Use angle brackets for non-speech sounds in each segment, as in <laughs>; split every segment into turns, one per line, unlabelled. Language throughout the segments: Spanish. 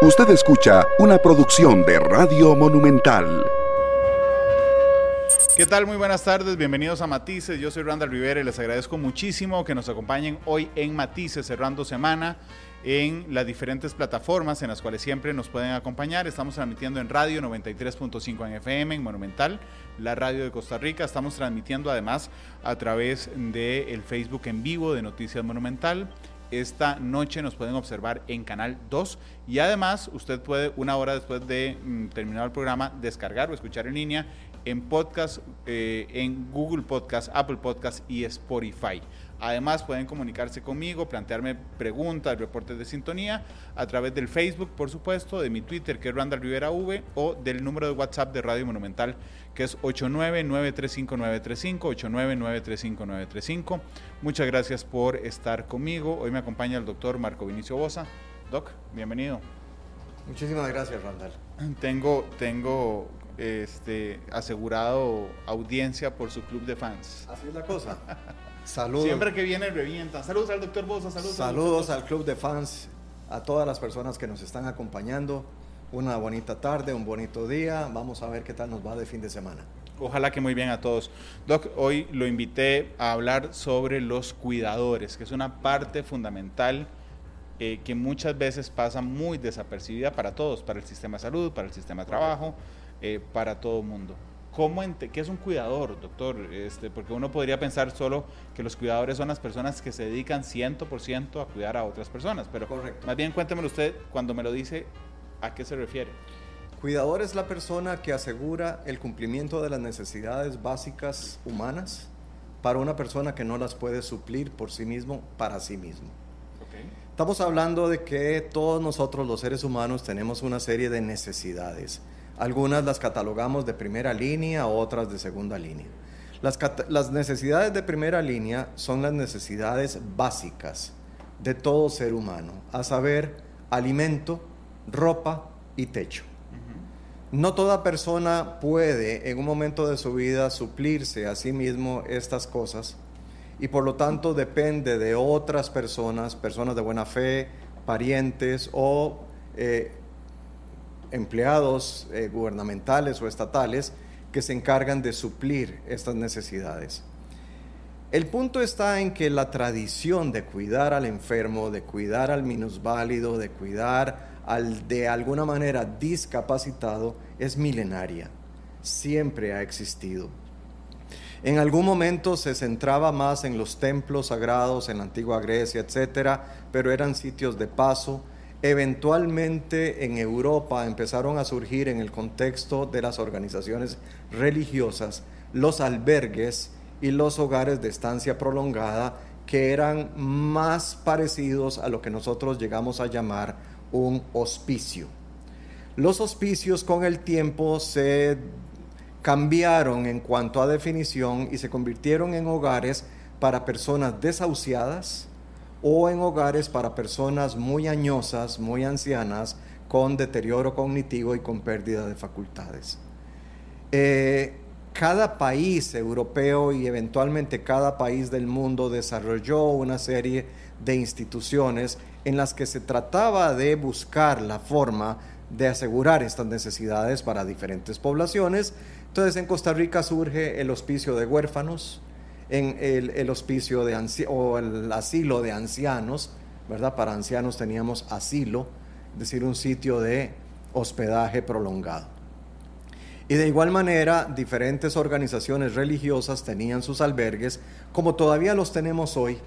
Usted escucha una producción de Radio Monumental.
¿Qué tal? Muy buenas tardes, bienvenidos a Matices. Yo soy Randall Rivera y les agradezco muchísimo que nos acompañen hoy en Matices, cerrando semana en las diferentes plataformas en las cuales siempre nos pueden acompañar. Estamos transmitiendo en radio 93.5 en FM, en Monumental, la radio de Costa Rica. Estamos transmitiendo además a través del Facebook en vivo de Noticias Monumental esta noche nos pueden observar en Canal 2 y además usted puede una hora después de mm, terminar el programa descargar o escuchar en línea en podcast, eh, en Google Podcast, Apple Podcast y Spotify. Además pueden comunicarse conmigo, plantearme preguntas, reportes de sintonía a través del Facebook, por supuesto, de mi Twitter que es Randall Rivera V o del número de WhatsApp de Radio Monumental que es 899-35935, 899-35935. Muchas gracias por estar conmigo. Hoy me acompaña el doctor Marco Vinicio Bosa. Doc, bienvenido.
Muchísimas gracias, Randall.
Tengo, tengo este, asegurado audiencia por su club de fans.
Así es la cosa. <laughs> Saludos.
Siempre que viene revientan. Saludos al doctor Bosa.
Saludos, saludos al club de fans, a todas las personas que nos están acompañando una bonita tarde, un bonito día. Vamos a ver qué tal nos va de fin de semana.
Ojalá que muy bien a todos. Doc, hoy lo invité a hablar sobre los cuidadores, que es una parte fundamental eh, que muchas veces pasa muy desapercibida para todos, para el sistema de salud, para el sistema de trabajo, eh, para todo el mundo. ¿Cómo ¿Qué es un cuidador, doctor? Este, porque uno podría pensar solo que los cuidadores son las personas que se dedican 100% a cuidar a otras personas, pero
Correcto.
más bien cuéntemelo usted cuando me lo dice, ¿A qué se refiere?
Cuidador es la persona que asegura el cumplimiento de las necesidades básicas humanas para una persona que no las puede suplir por sí mismo, para sí mismo. Estamos hablando de que todos nosotros los seres humanos tenemos una serie de necesidades. Algunas las catalogamos de primera línea, otras de segunda línea. Las, las necesidades de primera línea son las necesidades básicas de todo ser humano, a saber, alimento, ropa y techo. No toda persona puede en un momento de su vida suplirse a sí mismo estas cosas y por lo tanto depende de otras personas, personas de buena fe, parientes o eh, empleados eh, gubernamentales o estatales que se encargan de suplir estas necesidades. El punto está en que la tradición de cuidar al enfermo, de cuidar al minusválido, de cuidar al de alguna manera discapacitado es milenaria, siempre ha existido. En algún momento se centraba más en los templos sagrados en la antigua Grecia, etcétera, pero eran sitios de paso. Eventualmente en Europa empezaron a surgir en el contexto de las organizaciones religiosas los albergues y los hogares de estancia prolongada que eran más parecidos a lo que nosotros llegamos a llamar un hospicio. Los hospicios con el tiempo se cambiaron en cuanto a definición y se convirtieron en hogares para personas desahuciadas o en hogares para personas muy añosas, muy ancianas, con deterioro cognitivo y con pérdida de facultades. Eh, cada país europeo y eventualmente cada país del mundo desarrolló una serie de instituciones en las que se trataba de buscar la forma de asegurar estas necesidades para diferentes poblaciones. Entonces en Costa Rica surge el hospicio de huérfanos, en el, hospicio de o el asilo de ancianos, ¿verdad? Para ancianos teníamos asilo, es decir, un sitio de hospedaje prolongado. Y de igual manera, diferentes organizaciones religiosas tenían sus albergues, como todavía los tenemos hoy,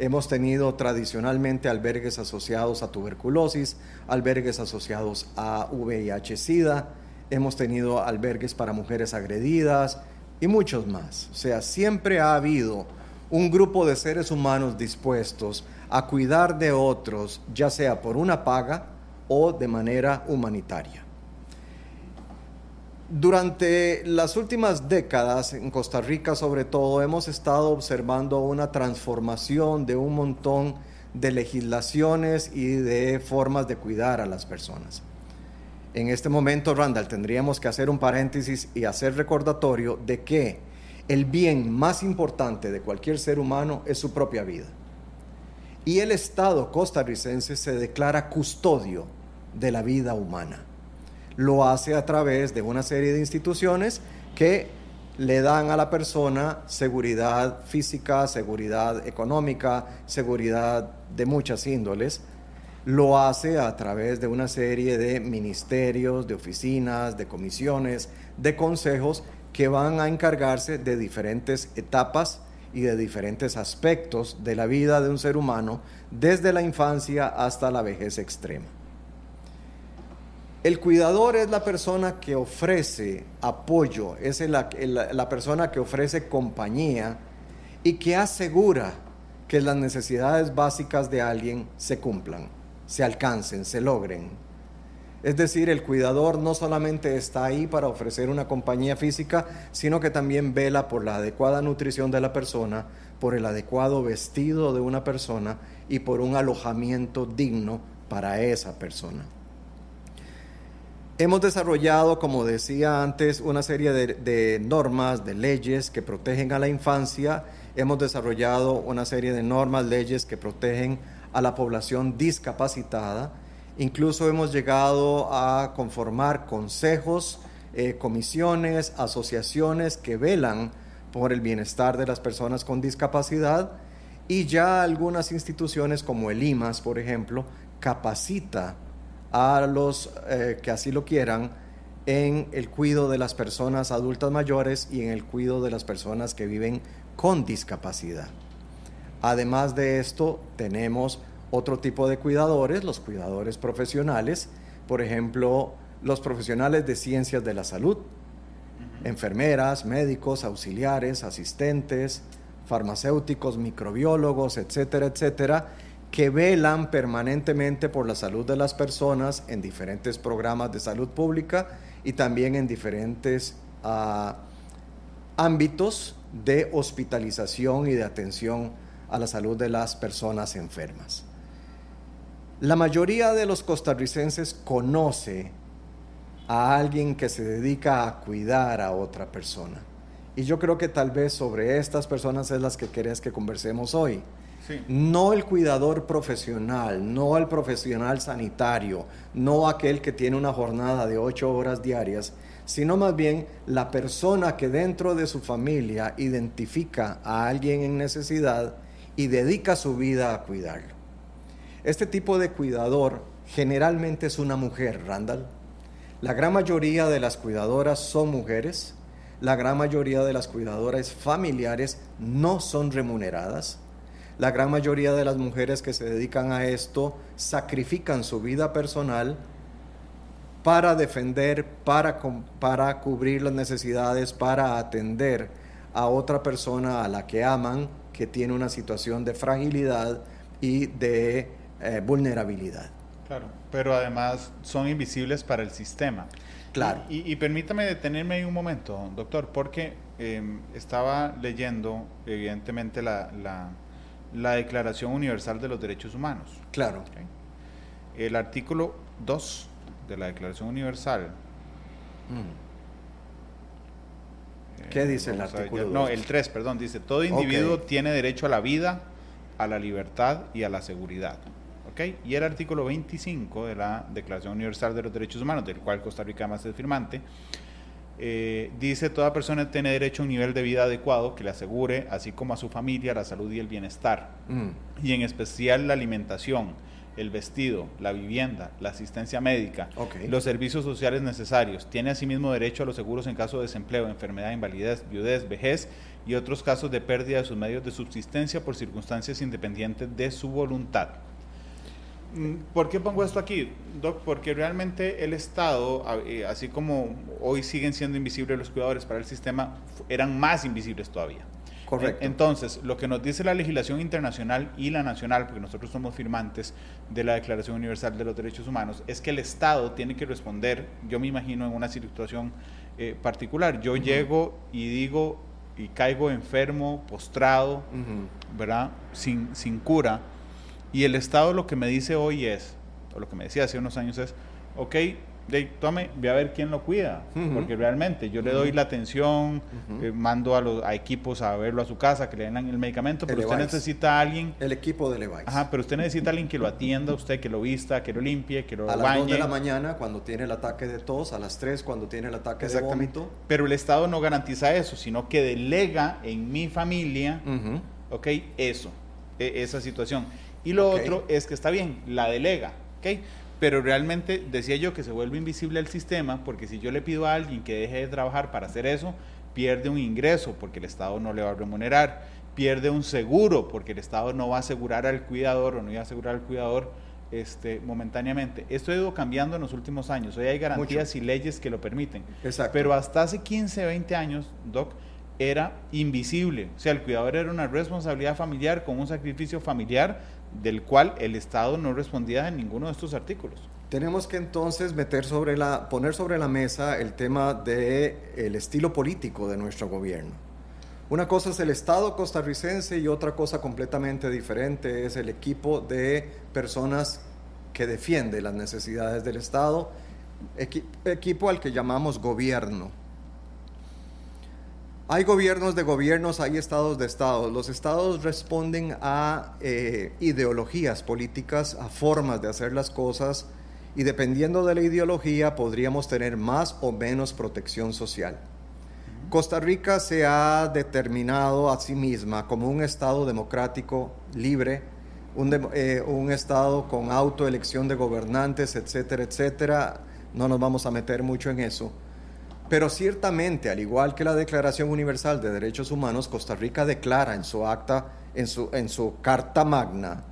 Hemos tenido tradicionalmente albergues asociados a tuberculosis, albergues asociados a VIH-Sida, hemos tenido albergues para mujeres agredidas y muchos más. O sea, siempre ha habido un grupo de seres humanos dispuestos a cuidar de otros, ya sea por una paga o de manera humanitaria. Durante las últimas décadas, en Costa Rica sobre todo, hemos estado observando una transformación de un montón de legislaciones y de formas de cuidar a las personas. En este momento, Randall, tendríamos que hacer un paréntesis y hacer recordatorio de que el bien más importante de cualquier ser humano es su propia vida. Y el Estado costarricense se declara custodio de la vida humana. Lo hace a través de una serie de instituciones que le dan a la persona seguridad física, seguridad económica, seguridad de muchas índoles. Lo hace a través de una serie de ministerios, de oficinas, de comisiones, de consejos que van a encargarse de diferentes etapas y de diferentes aspectos de la vida de un ser humano, desde la infancia hasta la vejez extrema. El cuidador es la persona que ofrece apoyo, es la, persona que ofrece compañía y que asegura que las necesidades básicas de alguien se cumplan, se alcancen, se logren. Es decir, el cuidador no solamente está ahí para ofrecer una compañía física, sino que también vela por la adecuada nutrición de la persona, por el adecuado vestido de una persona y por un alojamiento digno para esa persona. Hemos desarrollado, como decía antes, una serie de, normas, de leyes que protegen a la infancia. Hemos desarrollado una serie de normas, leyes que protegen a la población discapacitada. Incluso hemos llegado a conformar consejos, eh, comisiones, asociaciones que velan por el bienestar de las personas con discapacidad y ya algunas instituciones como el IMAS, por ejemplo, capacita a los eh, que así lo quieran en el cuidado de las personas adultas mayores y en el cuidado de las personas que viven con discapacidad. Además de esto, tenemos otro tipo de cuidadores, los cuidadores profesionales, por ejemplo, los profesionales de ciencias de la salud, enfermeras, médicos, auxiliares, asistentes, farmacéuticos, microbiólogos, etcétera, etcétera, que velan permanentemente por la salud de las personas en diferentes programas de salud pública y también en diferentes ah, ámbitos de hospitalización y de atención a la salud de las personas enfermas. La mayoría de los costarricenses conoce a alguien que se dedica a cuidar a otra persona. Y yo creo que tal vez sobre estas personas es las que querés que conversemos hoy. No el cuidador profesional, no el profesional sanitario, no aquel que tiene una jornada de ocho horas diarias, sino más bien la persona que dentro de su familia identifica a alguien en necesidad y dedica su vida a cuidarlo. Este tipo de cuidador generalmente es una mujer, Randall. La gran mayoría de las cuidadoras son mujeres, la gran mayoría de las cuidadoras familiares no son remuneradas la gran mayoría de las mujeres que se dedican a esto sacrifican su vida personal para defender, para, para cubrir las necesidades, para atender a otra persona a la que aman, que tiene una situación de fragilidad y de eh, vulnerabilidad.
Claro, pero además son invisibles para el sistema.
Claro.
Y, permítame detenerme ahí un momento, doctor, porque em, estaba leyendo, evidentemente, la la Declaración Universal de los Derechos Humanos.
Claro.
El artículo 2 de la Declaración Universal.
Mm. ¿Qué dice el artículo 2?
No, el 3, perdón, dice, todo individuo tiene derecho a la vida, a la libertad y a la seguridad. ¿Okay? Y el artículo 25 de la Declaración Universal de los Derechos Humanos, del cual Costa Rica más es firmante, eh, dice toda persona tiene derecho a un nivel de vida adecuado que le asegure, así como a su familia, la salud y el bienestar, mm. y en especial la alimentación, el vestido, la vivienda, la asistencia médica, los servicios sociales necesarios. Tiene asimismo derecho a los seguros en caso de desempleo, enfermedad, invalidez, viudez, vejez y otros casos de pérdida de sus medios de subsistencia por circunstancias independientes de su voluntad. Mm, ¿Por qué pongo esto aquí, Doc? Porque realmente el Estado, eh, así como hoy siguen siendo invisibles los cuidadores para el sistema, eran más invisibles todavía.
Correcto.
Entonces, lo que nos dice la legislación internacional y la nacional, porque nosotros somos firmantes de la Declaración Universal de los Derechos Humanos, es que el Estado tiene que responder, yo me imagino en una situación eh, particular, yo llego y digo y caigo enfermo, postrado, ¿verdad? Sin, sin cura y el Estado lo que me dice hoy es, o lo que me decía hace unos años es, ok, de, tome, ve a ver quién lo cuida, porque realmente yo le doy la atención, eh, mando a, los, a equipos a verlo a su casa, que le den el medicamento, pero usted necesita a alguien...
El equipo de Levi's.
Ajá, pero usted necesita a alguien que lo atienda, usted que lo vista, que lo limpie, que lo
bañe.
A las 2
de la mañana cuando tiene el ataque de tos, a las 3 cuando tiene el ataque de vómito.
Pero el Estado no garantiza eso, sino que delega en mi familia, ok, eso, e, esa situación. Y lo otro es que está bien, la delega, ok pero realmente decía yo que se vuelve invisible el sistema porque si yo le pido a alguien que deje de trabajar para hacer eso, pierde un ingreso porque el Estado no le va a remunerar, pierde un seguro porque el Estado no va a asegurar al cuidador o no iba a asegurar al cuidador este, momentáneamente. Esto ha ido cambiando en los últimos años. Hoy hay garantías y leyes que lo permiten.
Exacto.
Pero hasta hace 15, 20 años, Doc, era invisible. O sea, el cuidador era una responsabilidad familiar con un sacrificio familiar del cual el Estado no respondía en ninguno de estos artículos.
Tenemos que entonces meter sobre la, poner sobre la mesa el tema del el estilo político de nuestro gobierno. Una cosa es el Estado costarricense y otra cosa completamente diferente es el equipo de personas que defiende las necesidades del Estado, equipo al que llamamos gobierno. Hay gobiernos de gobiernos, hay estados de estados. Los estados responden a eh, ideologías políticas, a formas de hacer las cosas y dependiendo de la ideología podríamos tener más o menos protección social. Costa Rica se ha determinado a sí misma como un estado democrático, libre, un, eh, un estado con autoelección de gobernantes, etcétera, etcétera. No nos vamos a meter mucho en eso pero ciertamente, al igual que la Declaración Universal de Derechos Humanos, Costa Rica declara en su acta, en su, en su Carta Magna,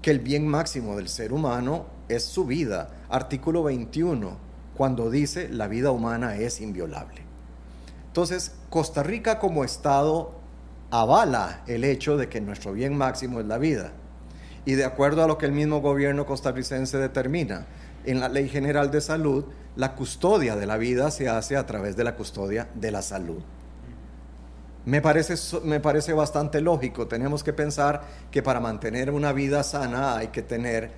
que el bien máximo del ser humano es su vida. Artículo 21, cuando dice la vida humana es inviolable. Entonces, Costa Rica como Estado avala el hecho de que nuestro bien máximo es la vida. Y de acuerdo a lo que el mismo gobierno costarricense determina, en la Ley General de Salud, la custodia de la vida se hace a través de la custodia de la salud. Me parece, me parece bastante lógico. Tenemos que pensar que para mantener una vida sana hay que tener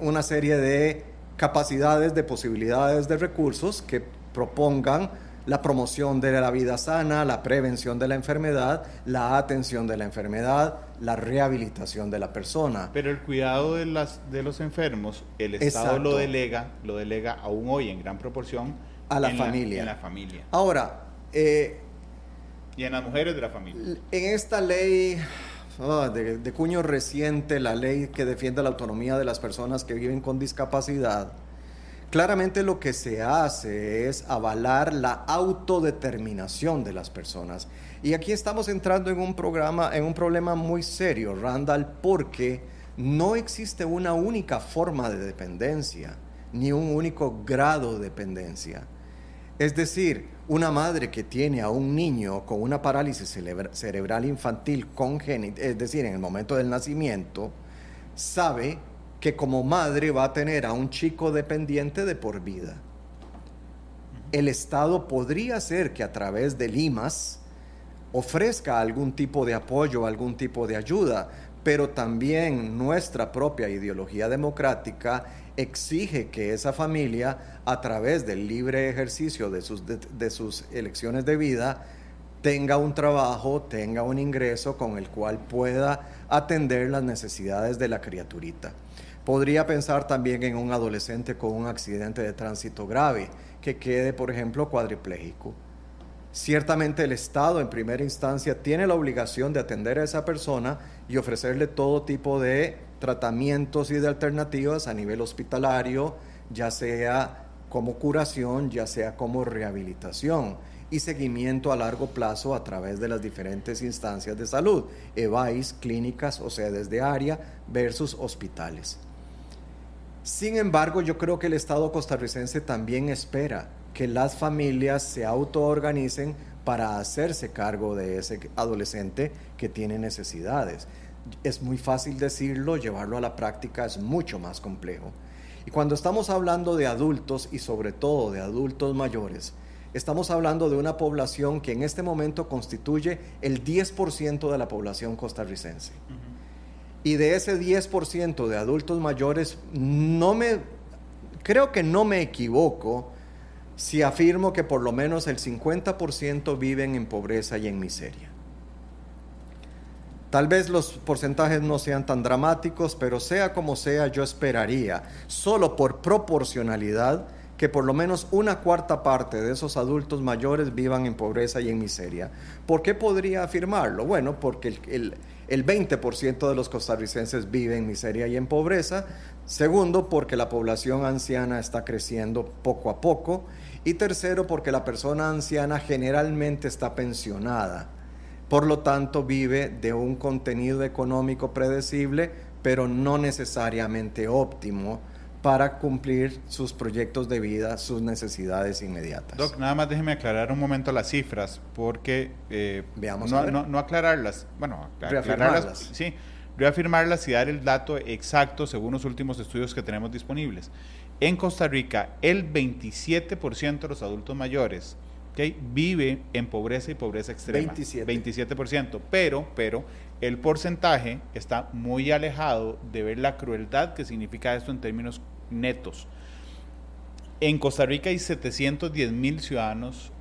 una serie de capacidades, de posibilidades, de recursos que propongan la promoción de la vida sana, la prevención de la enfermedad, la atención de la enfermedad, la rehabilitación de la persona.
Pero el cuidado de, las, de los enfermos, el Estado lo delega, lo delega aún hoy en gran proporción
a la familia.
en la familia.
Ahora, eh,
y en las mujeres de la familia.
En esta ley ah, de, de cuño reciente, la ley que defiende la autonomía de las personas que viven con discapacidad, Claramente lo que se hace es avalar la autodeterminación de las personas. Y aquí estamos entrando en un programa, en un problema muy serio, Randall, porque no existe una única forma de dependencia, ni un único grado de dependencia. Es decir, una madre que tiene a un niño con una parálisis cerebral infantil congénita, es decir, en el momento del nacimiento, sabe que como madre va a tener a un chico dependiente de por vida. El Estado podría ser que a través de Limas ofrezca algún tipo de apoyo, algún tipo de ayuda, pero también nuestra propia ideología democrática exige que esa familia, a través del libre ejercicio de sus, de, sus elecciones de vida, tenga un trabajo, tenga un ingreso con el cual pueda atender las necesidades de la criaturita. Podría pensar también en un adolescente con un accidente de tránsito grave que quede, por ejemplo, cuadripléjico. Ciertamente el Estado en primera instancia tiene la obligación de atender a esa persona y ofrecerle todo tipo de tratamientos y de alternativas a nivel hospitalario, ya sea como curación, ya sea como rehabilitación y seguimiento a largo plazo a través de las diferentes instancias de salud, EVAIS, clínicas o sedes de área versus hospitales. Sin embargo, yo creo que el Estado costarricense también espera que las familias se autoorganicen para hacerse cargo de ese adolescente que tiene necesidades. Es muy fácil decirlo, llevarlo a la práctica es mucho más complejo. Y cuando estamos hablando de adultos y sobre todo de adultos mayores, estamos hablando de una población que en este momento constituye el 10% de la población costarricense. Y de ese 10% de adultos mayores, no me Creo que no me equivoco si afirmo que por lo menos el 50% viven en pobreza y en miseria. Tal vez los porcentajes no sean tan dramáticos, pero sea como sea, yo esperaría, solo por proporcionalidad, que por lo menos una cuarta parte de esos adultos mayores vivan en pobreza y en miseria. ¿Por qué podría afirmarlo? Bueno, porque el, 20% de los costarricenses vive en miseria y en pobreza. Segundo, porque la población anciana está creciendo poco a poco. Y tercero, porque la persona anciana generalmente está pensionada. Por lo tanto, vive de un contenido económico predecible, pero no necesariamente óptimo para cumplir sus proyectos de vida, sus necesidades inmediatas.
Doc, nada más déjeme aclarar un momento las cifras, porque
eh, Veamos
no, no, aclararlas, bueno, aclararlas, sí, reafirmarlas y dar el dato exacto según los últimos estudios que tenemos disponibles. En Costa Rica, el 27% de los adultos mayores ¿okay? vive en pobreza y pobreza extrema.
27.
27%, pero, pero el porcentaje está muy alejado de ver la crueldad que significa esto en términos netos. En Costa Rica hay 710 mil ciudadanos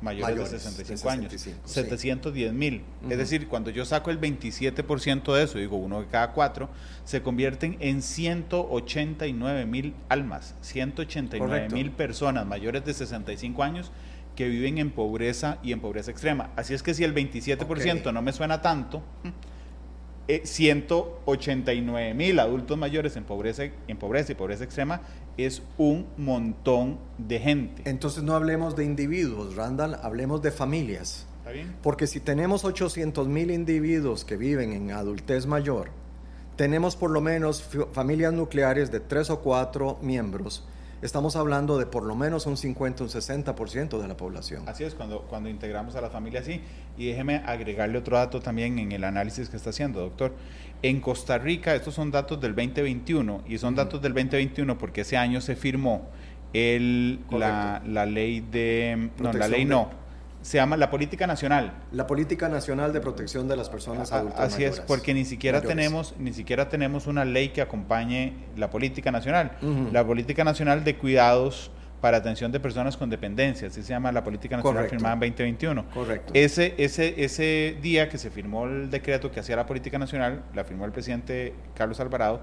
mayores, de 65 años. 710 mil. Es decir, cuando yo saco el 27% de eso, digo uno de cada cuatro, se convierten en 189 mil almas, 189 mil personas mayores de 65 años que viven en pobreza y en pobreza extrema. Así es que si el 27% no me suena tanto, 189 eh, mil adultos mayores en pobreza, en pobreza y pobreza extrema es un montón de gente.
Entonces no hablemos de individuos, Randall, hablemos de familias. Porque si tenemos 800 mil individuos que viven en adultez mayor, tenemos por lo menos familias nucleares de tres o cuatro miembros estamos hablando de por lo menos un 50, un 60% de la población.
Así es, cuando, cuando integramos a la familia así. Y déjeme agregarle otro dato también en el análisis que está haciendo, doctor. En Costa Rica, estos son datos del 2021, y son datos del 2021 porque ese año se firmó el, la, la, ley de... no, la ley no se llama la política nacional.
La política nacional de protección de las personas adultas.
Así es, porque ni siquiera tenemos ni siquiera tenemos una ley que acompañe la política nacional. La política nacional de cuidados para atención de personas con dependencia, así se llama la política nacional firmada en 2021.
Correcto.
Ese ese ese día que se firmó el decreto que hacía la política nacional, la firmó el presidente Carlos Alvarado,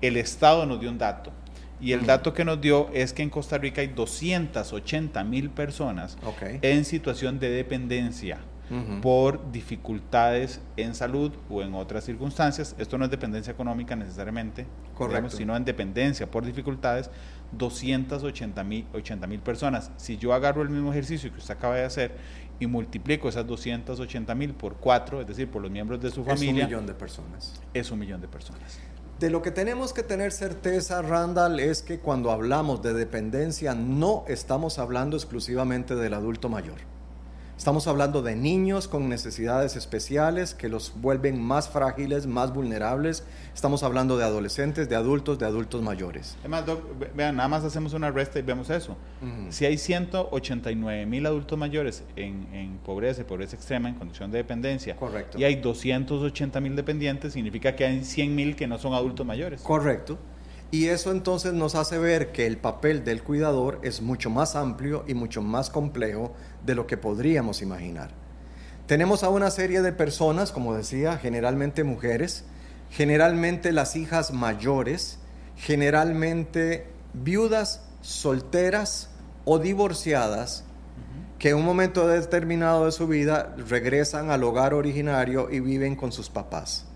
el Estado nos dio un dato y el dato que nos dio es que en Costa Rica hay 280 mil personas en situación de dependencia por dificultades en salud o en otras circunstancias. Esto no es dependencia económica necesariamente, sino en dependencia por dificultades. 280 mil personas. Si yo agarro el mismo ejercicio que usted acaba de hacer y multiplico esas 280 mil por cuatro, es decir, por los miembros de su familia.
Es un millón de personas.
Es un millón de personas.
De lo que tenemos que tener certeza, Randall, es que cuando hablamos de dependencia no estamos hablando exclusivamente del adulto mayor. Estamos hablando de niños con necesidades especiales que los vuelven más frágiles, más vulnerables. Estamos hablando de adolescentes, de adultos, de adultos mayores.
Además, vean, nada más hacemos una resta y vemos eso. Si hay 189 mil adultos mayores en, en, pobreza y pobreza extrema, en condición de dependencia,
Correcto.
y hay 280 mil dependientes, significa que hay 100 mil que no son adultos mayores.
Correcto. Y eso entonces nos hace ver que el papel del cuidador es mucho más amplio y mucho más complejo de lo que podríamos imaginar. Tenemos a una serie de personas, como decía, generalmente mujeres, generalmente las hijas mayores, generalmente viudas, solteras o divorciadas, que en un momento determinado de su vida regresan al hogar originario y viven con sus papás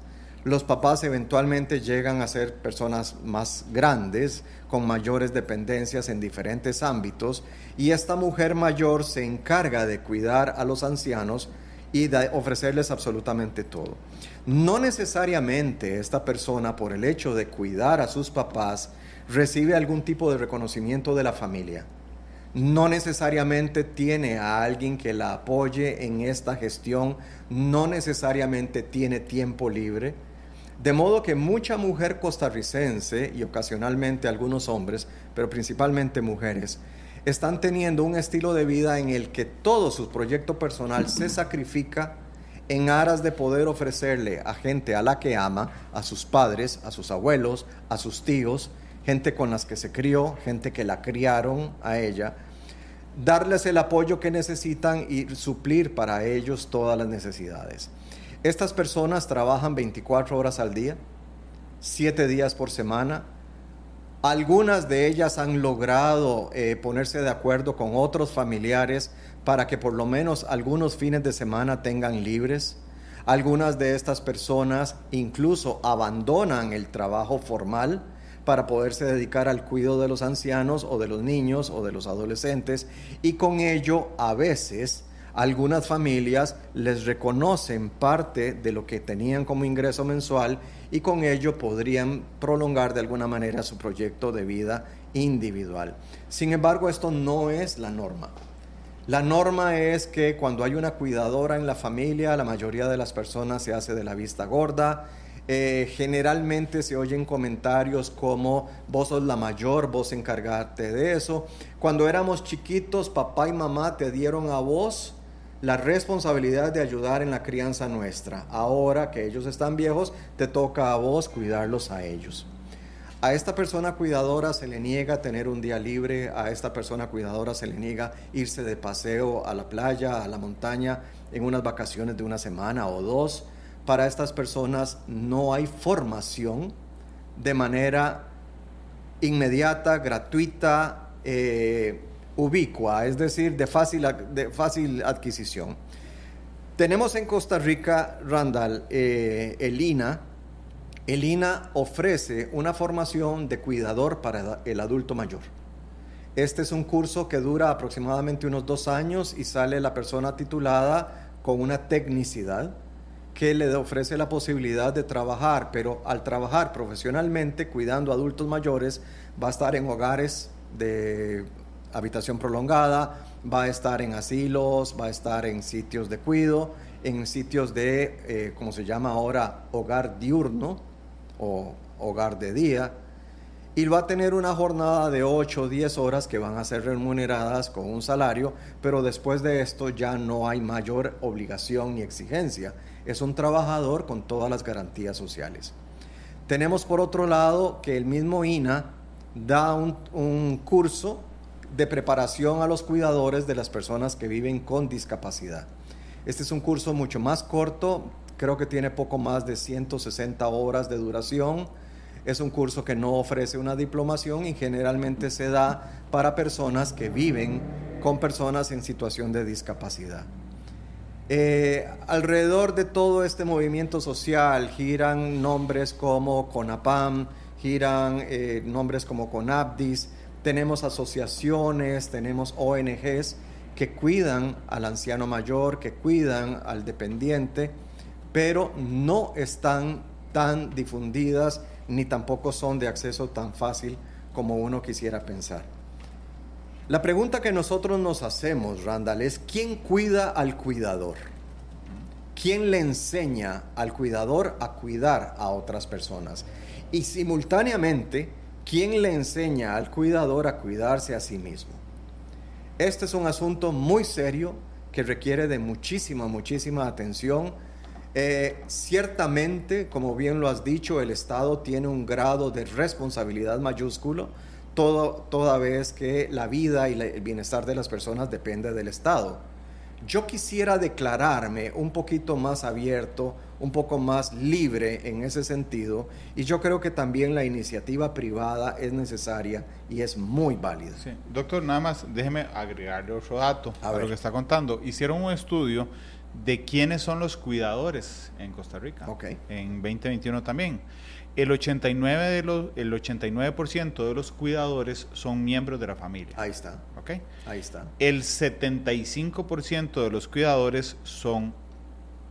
los papás eventualmente llegan a ser personas más grandes, con mayores dependencias en diferentes ámbitos, y esta mujer mayor se encarga de cuidar a los ancianos y de ofrecerles absolutamente todo. No necesariamente esta persona, por el hecho de cuidar a sus papás, recibe algún tipo de reconocimiento de la familia. No necesariamente tiene a alguien que la apoye en esta gestión, no necesariamente tiene tiempo libre de modo que mucha mujer costarricense y ocasionalmente algunos hombres, pero principalmente mujeres, están teniendo un estilo de vida en el que todo su proyecto personal se sacrifica en aras de poder ofrecerle a gente a la que ama, a sus padres, a sus abuelos, a sus tíos, gente con las que se crió, gente que la criaron a ella, darles el apoyo que necesitan y suplir para ellos todas las necesidades. Estas personas trabajan 24 horas al día, 7 días por semana. Algunas de ellas han logrado eh, ponerse de acuerdo con otros familiares para que por lo menos algunos fines de semana tengan libres. Algunas de estas personas incluso abandonan el trabajo formal para poderse dedicar al cuidado de los ancianos o de los niños o de los adolescentes y con ello a veces algunas familias les reconocen parte de lo que tenían como ingreso mensual y con ello podrían prolongar de alguna manera su proyecto de vida individual. Sin embargo, esto no es la norma. La norma es que cuando hay una cuidadora en la familia, la mayoría de las personas se hace de la vista gorda, eh, generalmente se oyen comentarios como vos sos la mayor, vos encargarte de eso. Cuando éramos chiquitos, papá y mamá te dieron a vos la responsabilidad de ayudar en la crianza nuestra. Ahora que ellos están viejos, te toca a vos cuidarlos a ellos. A esta persona cuidadora se le niega tener un día libre, a esta persona cuidadora se le niega irse de paseo a la playa, a la montaña, en unas vacaciones de una semana o dos para estas personas no hay formación de manera inmediata, gratuita, eh, ubicua, es decir, de fácil, de fácil adquisición. Tenemos en Costa Rica, Randall, eh, el INA. El INA ofrece una formación de cuidador para el adulto mayor. Este es un curso que dura aproximadamente unos dos años y sale la persona titulada con una tecnicidad que le ofrece la posibilidad de trabajar, pero al trabajar profesionalmente cuidando adultos mayores, va a estar en hogares de habitación prolongada, va a estar en asilos, va a estar en sitios de cuido, en sitios de, eh, como se llama ahora, hogar diurno o hogar de día, y va a tener una jornada de 8 o 10 horas que van a ser remuneradas con un salario, pero después de esto ya no hay mayor obligación ni exigencia es un trabajador con todas las garantías sociales. Tenemos por otro lado que el mismo INA da un, curso de preparación a los cuidadores de las personas que viven con discapacidad. Este es un curso mucho más corto, creo que tiene poco más de 160 horas de duración. Es un curso que no ofrece una diplomación y generalmente se da para personas que viven con personas en situación de discapacidad. Eh, alrededor de todo este movimiento social giran nombres como CONAPAM, giran eh, nombres como CONAPDIS, tenemos asociaciones, tenemos ONGs que cuidan al anciano mayor, que cuidan al dependiente, pero no están tan difundidas ni tampoco son de acceso tan fácil como uno quisiera pensar. La pregunta que nosotros nos hacemos, Randall, es ¿quién cuida al cuidador? ¿Quién le enseña al cuidador a cuidar a otras personas? Y simultáneamente, ¿quién le enseña al cuidador a cuidarse a sí mismo? Este es un asunto muy serio que requiere de muchísima, muchísima atención. Eh, ciertamente, como bien lo has dicho, el Estado tiene un grado de responsabilidad mayúsculo toda vez que la vida y el bienestar de las personas depende del Estado. Yo quisiera declararme un poquito más abierto, un poco más libre en ese sentido, y yo creo que también la iniciativa privada es necesaria y es muy válida.
Doctor, nada más déjeme agregarle otro dato a, lo que está contando. Hicieron un estudio de quiénes son los cuidadores en Costa Rica, en 2021 también. El 89%, de los, el 89 de los cuidadores son miembros de la familia.
Ahí está.
¿Ok?
Ahí está.
El 75% de los cuidadores son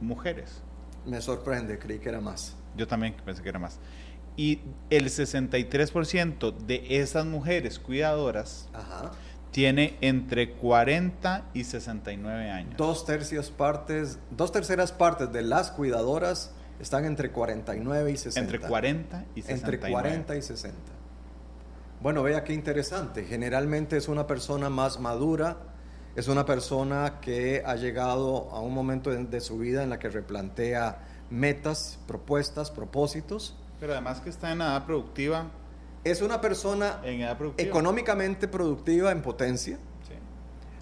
mujeres.
Me sorprende, creí que era más.
Yo también pensé que era más. Y el 63% de esas mujeres cuidadoras tiene entre 40 y 69 años.
Dos tercios partes, dos terceras partes de las cuidadoras están entre 49 y 60.
Entre 40 y 60.
Entre 40 y 60. Bueno, vea qué interesante. Generalmente es una persona más madura, es una persona que ha llegado a un momento de, su vida en la que replantea metas, propuestas, propósitos.
Pero además que está en edad productiva
Es una persona económicamente productiva en potencia.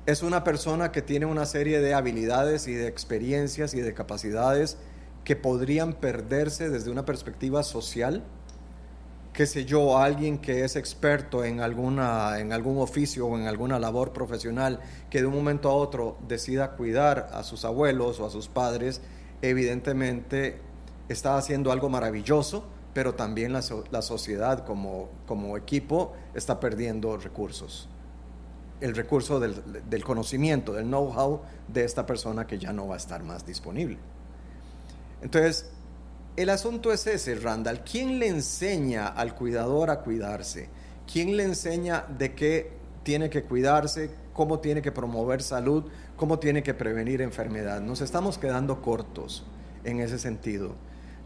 Es una persona que tiene una serie de habilidades y de experiencias y de capacidades que podrían perderse desde una perspectiva social qué sé yo, alguien que es experto en, alguna, en algún oficio o en alguna labor profesional, que de un momento a otro decida cuidar a sus abuelos o a sus padres, evidentemente está haciendo algo maravilloso, pero también la, sociedad como, como, equipo está perdiendo recursos. El recurso del, del conocimiento, del know-how de esta persona que ya no va a estar más disponible. Entonces, el asunto es ese, Randall. ¿Quién le enseña al cuidador a cuidarse? ¿Quién le enseña de qué tiene que cuidarse, cómo tiene que promover salud, cómo tiene que prevenir enfermedad? Nos estamos quedando cortos en ese sentido.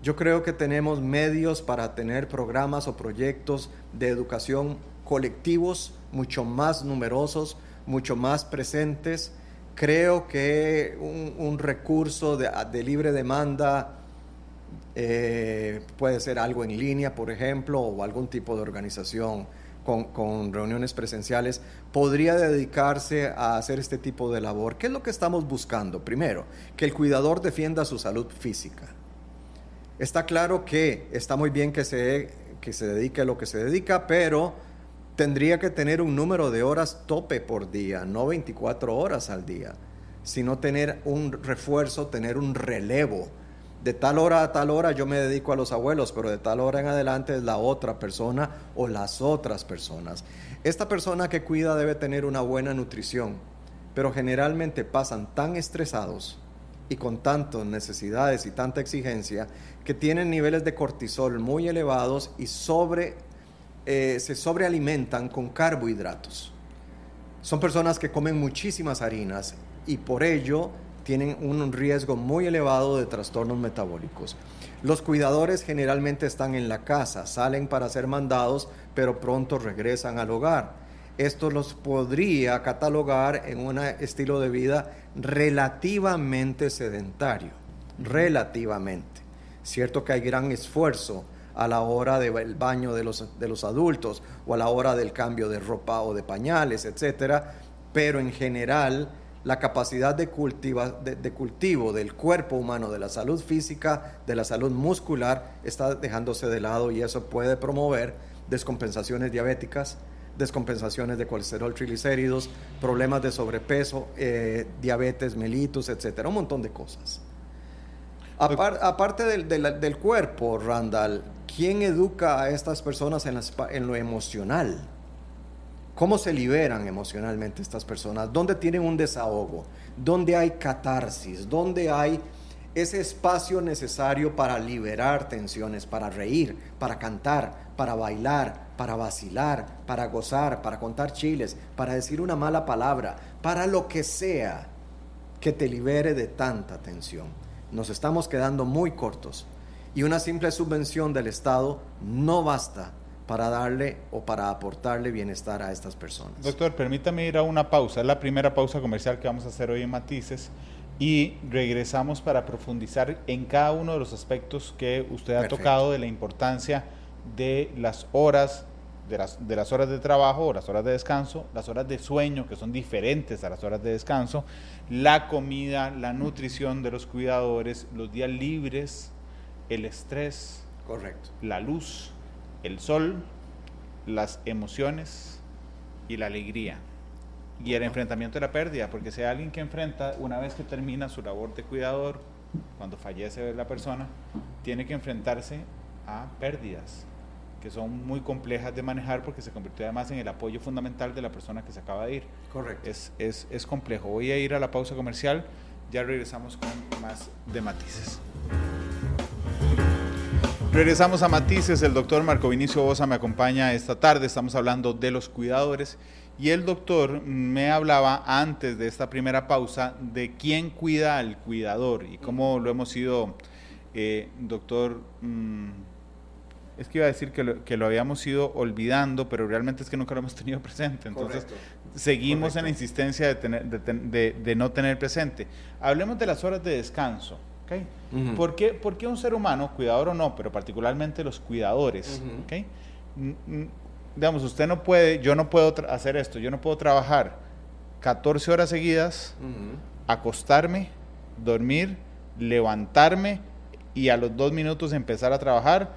Yo creo que tenemos medios para tener programas o proyectos de educación colectivos mucho más numerosos, mucho más presentes. Creo que un, recurso de libre demanda eh, puede ser algo en línea, por ejemplo, o algún tipo de organización con, reuniones presenciales, podría dedicarse a hacer este tipo de labor. ¿Qué es lo que estamos buscando? Primero, que el cuidador defienda su salud física. Está claro que está muy bien que se, que se dedique a lo que se dedica, pero tendría que tener un número de horas tope por día, no 24 horas al día, sino tener un refuerzo, tener un relevo de tal hora a tal hora yo me dedico a los abuelos, pero de tal hora en adelante es la otra persona o las otras personas. Esta persona que cuida debe tener una buena nutrición, pero generalmente pasan tan estresados y con tantas necesidades y tanta exigencia que tienen niveles de cortisol muy elevados y sobre, eh, se sobrealimentan con carbohidratos. Son personas que comen muchísimas harinas y por ello tienen un riesgo muy elevado de trastornos metabólicos. Los cuidadores generalmente están en la casa, salen para ser mandados, pero pronto regresan al hogar. Esto los podría catalogar en un estilo de vida relativamente sedentario, relativamente. Cierto que hay gran esfuerzo a la hora del baño de los, de los adultos o a la hora del cambio de ropa o de pañales, etcétera, pero en general la capacidad de, de, cultivo del cuerpo humano, de la salud física, de la salud muscular, está dejándose de lado y eso puede promover descompensaciones diabéticas, descompensaciones de colesterol triglicéridos, problemas de sobrepeso, eh, diabetes mellitus, etcétera, un montón de cosas. aparte del, cuerpo, Randall, ¿quién educa a estas personas en lo emocional? ¿Cómo se liberan emocionalmente estas personas? ¿Dónde tienen un desahogo? ¿Dónde hay catarsis? ¿Dónde hay ese espacio necesario para liberar tensiones, para reír, para cantar, para bailar, para vacilar, para gozar, para contar chiles, para decir una mala palabra, para lo que sea que te libere de tanta tensión? Nos estamos quedando muy cortos y una simple subvención del Estado no basta para darle o para aportarle bienestar a estas personas.
Doctor, permítame ir a una pausa, es la primera pausa comercial que vamos a hacer hoy en Matices y regresamos para profundizar en cada uno de los aspectos que usted ha tocado de la importancia de las horas, de las, de las horas de trabajo las horas de descanso, las horas de sueño que son diferentes a las horas de descanso, la comida, la nutrición de los cuidadores, los días libres, el estrés,
correcto,
la luz el sol, las emociones y la alegría. Y el enfrentamiento de la pérdida, porque si hay alguien que enfrenta, una vez que termina su labor de cuidador, cuando fallece la persona, tiene que enfrentarse a pérdidas que son muy complejas de manejar porque se convirtió además en el apoyo fundamental de la persona que se acaba de ir.
Correcto.
Es, es, es complejo. Voy a ir a la pausa comercial, ya regresamos con más de matices. Regresamos a Matices, el doctor Marco Vinicio Bosa me acompaña esta tarde, estamos hablando de los cuidadores y el doctor me hablaba antes de esta primera pausa de quién cuida al cuidador y cómo lo hemos ido, eh, doctor, mm, es que iba a decir que lo, que lo, habíamos ido olvidando, pero realmente es que nunca lo hemos tenido presente, entonces seguimos en la insistencia de, tener, de, de no tener presente. Hablemos de las horas de descanso. ¿Por, qué, un ser humano, cuidador o no, pero particularmente los cuidadores, digamos, usted no puede, yo no puedo hacer esto, yo no puedo trabajar 14 horas seguidas, acostarme, dormir, levantarme y a los dos minutos empezar a trabajar.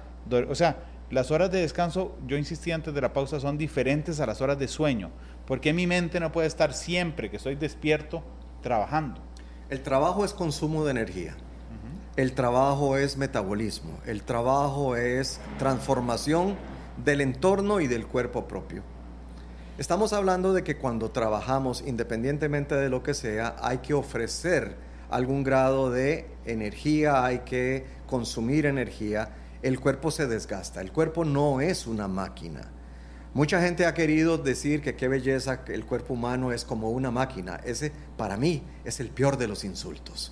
O sea, las horas de descanso, yo insistí antes de la pausa, son diferentes a las horas de sueño, porque mi mente no puede estar siempre que estoy despierto trabajando.
El trabajo es consumo de energía. El trabajo es metabolismo. El trabajo es transformación del entorno y del cuerpo propio. Estamos hablando de que cuando trabajamos, independientemente de lo que sea, hay que ofrecer algún grado de energía, hay que consumir energía. El cuerpo se desgasta. El cuerpo no es una máquina. Mucha gente ha querido decir que qué belleza el cuerpo humano es como una máquina. Ese, para mí, es el peor de los insultos.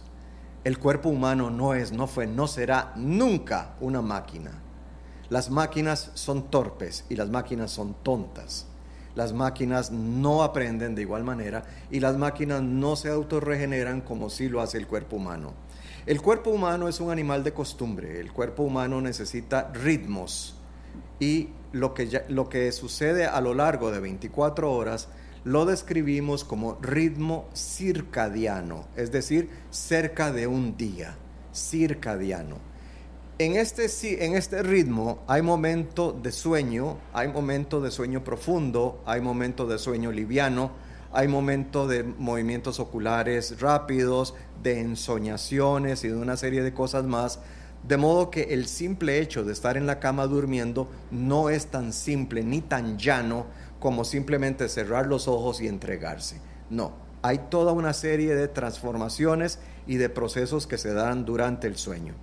El cuerpo humano no es, no fue, no será nunca una máquina. Las máquinas son torpes y las máquinas son tontas. Las máquinas no aprenden de igual manera y las máquinas no se autorregeneran como sí lo hace el cuerpo humano. El cuerpo humano es un animal de costumbre, el cuerpo humano necesita ritmos y lo que, lo que sucede a lo largo de 24 horas lo describimos como ritmo circadiano, es decir, cerca de un día, circadiano en este, en este ritmo hay momento de sueño, hay momento de sueño profundo, hay momento de sueño liviano, hay momento de movimientos oculares rápidos, de ensoñaciones y de una serie de cosas más. De modo que el simple hecho de estar en la cama durmiendo no es tan simple ni tan llano como simplemente cerrar los ojos y entregarse. No, hay toda una serie de transformaciones y de procesos que se dan durante el sueño.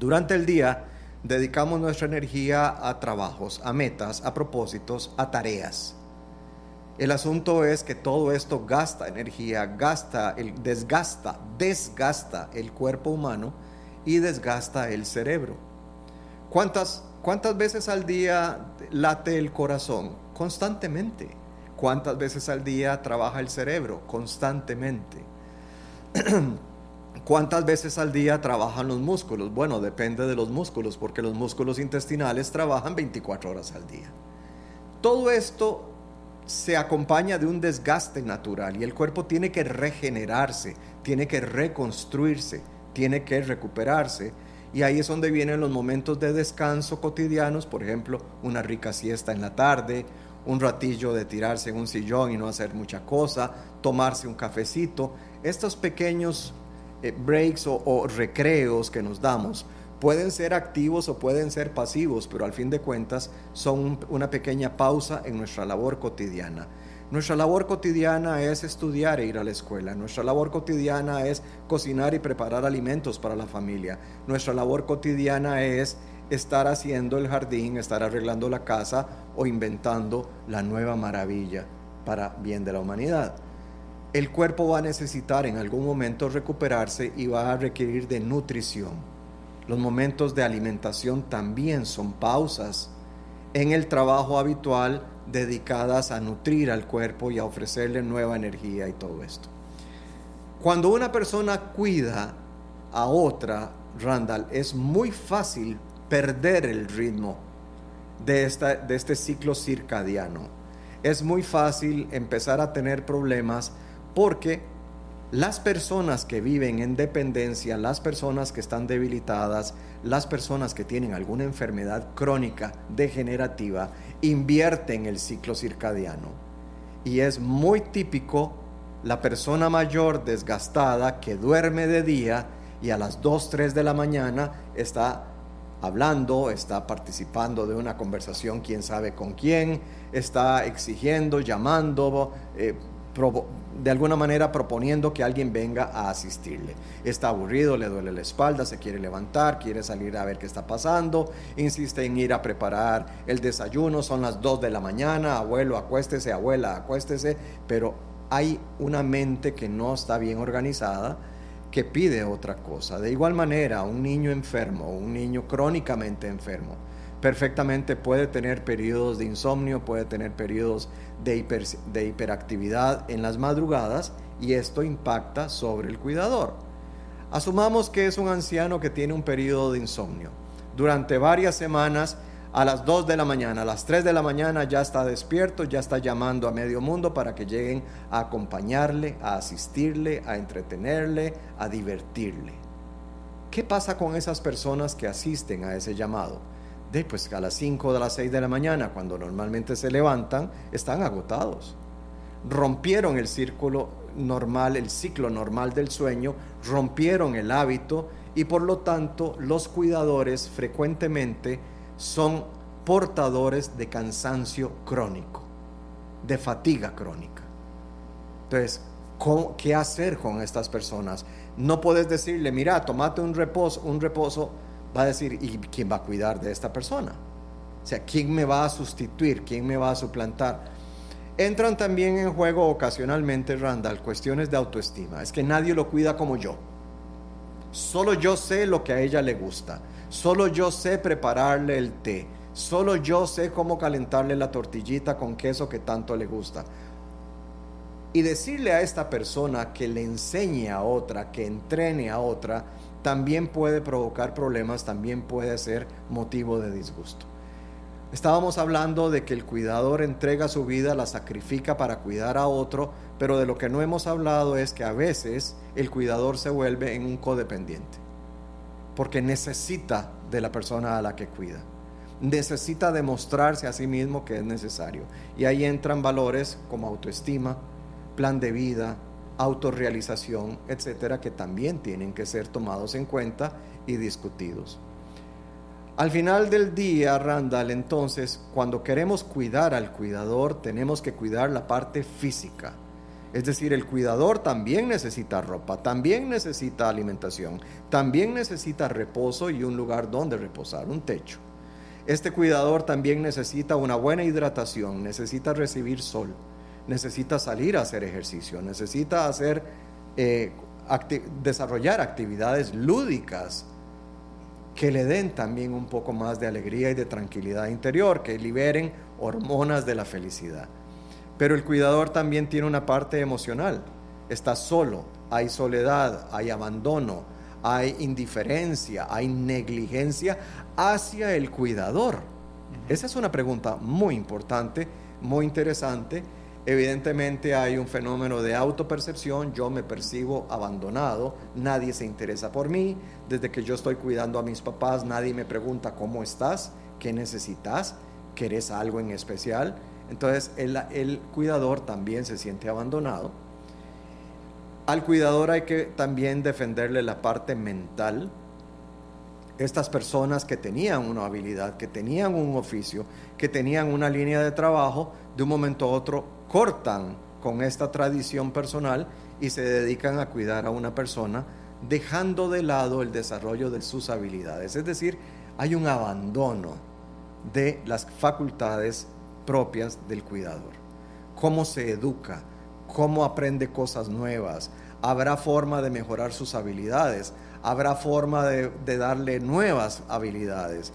Durante el día dedicamos nuestra energía a trabajos, a metas, a propósitos, a tareas. El asunto es que todo esto gasta energía, gasta, el, desgasta, desgasta el cuerpo humano y desgasta el cerebro. ¿Cuántas, ¿Cuántas veces al día late el corazón? Constantemente. ¿Cuántas veces al día trabaja el cerebro? Constantemente. <clears throat> ¿Cuántas veces al día trabajan los músculos? Bueno, depende de los músculos, porque los músculos intestinales trabajan 24 horas al día. Todo esto se acompaña de un desgaste natural y el cuerpo tiene que regenerarse, tiene que reconstruirse, tiene que recuperarse. Y ahí es donde vienen los momentos de descanso cotidianos, por ejemplo, una rica siesta en la tarde, un ratillo de tirarse en un sillón y no hacer mucha cosa, tomarse un cafecito. Estos pequeños eh, breaks o, recreos que nos damos pueden ser activos o pueden ser pasivos, pero al fin de cuentas son una pequeña pausa en nuestra labor cotidiana. Nuestra labor cotidiana es estudiar e ir a la escuela. Nuestra labor cotidiana es cocinar y preparar alimentos para la familia. Nuestra labor cotidiana es estar haciendo el jardín, estar arreglando la casa o inventando la nueva maravilla para bien de la humanidad el cuerpo va a necesitar en algún momento recuperarse y va a requerir de nutrición. Los momentos de alimentación también son pausas en el trabajo habitual dedicadas a nutrir al cuerpo y a ofrecerle nueva energía y todo esto. Cuando una persona cuida a otra, Randall, es muy fácil perder el ritmo de, esta, de este ciclo circadiano. Es muy fácil empezar a tener problemas porque las personas que viven en dependencia, las personas que están debilitadas, las personas que tienen alguna enfermedad crónica degenerativa, invierten el ciclo circadiano. Y es muy típico la persona mayor desgastada que duerme de día y a las 2, 3 de la mañana está hablando, está participando de una conversación, quién sabe con quién, está exigiendo, llamando, eh, de alguna manera proponiendo que alguien venga a asistirle. Está aburrido, le duele la espalda, se quiere levantar, quiere salir a ver qué está pasando, insiste en ir a preparar el desayuno, son las 2 de la mañana, abuelo, acuéstese, abuela, acuéstese, pero hay una mente que no está bien organizada que pide otra cosa. De igual manera, un niño enfermo, un niño crónicamente enfermo, perfectamente puede tener periodos de insomnio, puede tener periodos de, hiperactividad en las madrugadas y esto impacta sobre el cuidador. Asumamos que es un anciano que tiene un periodo de insomnio. Durante varias semanas a las 2 de la mañana, a las 3 de la mañana ya está despierto, ya está llamando a medio mundo para que lleguen a acompañarle, a asistirle, a entretenerle, a divertirle. ¿Qué pasa con esas personas que asisten a ese llamado? De pues a las 5 de las 6 de la mañana, cuando normalmente se levantan, están agotados. Rompieron el círculo normal, el ciclo normal del sueño, rompieron el hábito y por lo tanto los cuidadores frecuentemente son portadores de cansancio crónico, de fatiga crónica. Entonces, ¿qué hacer con estas personas? No puedes decirle, mira, tomate un reposo, un reposo, va a decir, ¿y quién va a cuidar de esta persona? O sea, ¿quién me va a sustituir? ¿Quién me va a suplantar? Entran también en juego ocasionalmente, Randall, cuestiones de autoestima. Es que nadie lo cuida como yo. Solo yo sé lo que a ella le gusta. Solo yo sé prepararle el té. Solo yo sé cómo calentarle la tortillita con queso que tanto le gusta. Y decirle a esta persona que le enseñe a otra, que entrene a otra, también puede provocar problemas, también puede ser motivo de disgusto. Estábamos hablando de que el cuidador entrega su vida, la sacrifica para cuidar a otro, pero de lo que no hemos hablado es que a veces el cuidador se vuelve en un codependiente, porque necesita de la persona a la que cuida, necesita demostrarse a sí mismo que es necesario. Y ahí entran valores como autoestima, plan de vida, autorrealización, etcétera, que también tienen que ser tomados en cuenta y discutidos. Al final del día, Randall, entonces, cuando queremos cuidar al cuidador, tenemos que cuidar la parte física. Es decir, el cuidador también necesita ropa, también necesita alimentación, también necesita reposo y un lugar donde reposar, un techo. Este cuidador también necesita una buena hidratación, necesita recibir sol, necesita salir a hacer ejercicio, necesita hacer, eh, desarrollar actividades lúdicas que le den también un poco más de alegría y de tranquilidad interior, que liberen hormonas de la felicidad. Pero el cuidador también tiene una parte emocional. Está solo, hay soledad, hay abandono, hay indiferencia, hay negligencia hacia el cuidador. Esa es una pregunta muy importante, muy interesante Evidentemente hay un fenómeno de autopercepción, yo me percibo abandonado, nadie se interesa por mí, desde que yo estoy cuidando a mis papás nadie me pregunta cómo estás, qué necesitas, querés algo en especial. Entonces el, el cuidador también se siente abandonado. Al cuidador hay que también defenderle la parte mental. Estas personas que tenían una habilidad, que tenían un oficio, que tenían una línea de trabajo, de un momento a otro cortan con esta tradición personal y se dedican a cuidar a una persona, dejando de lado el desarrollo de sus habilidades. Es decir, hay un abandono de las facultades propias del cuidador. Cómo se educa, cómo aprende cosas nuevas, habrá forma de mejorar sus habilidades, habrá forma de, darle nuevas habilidades.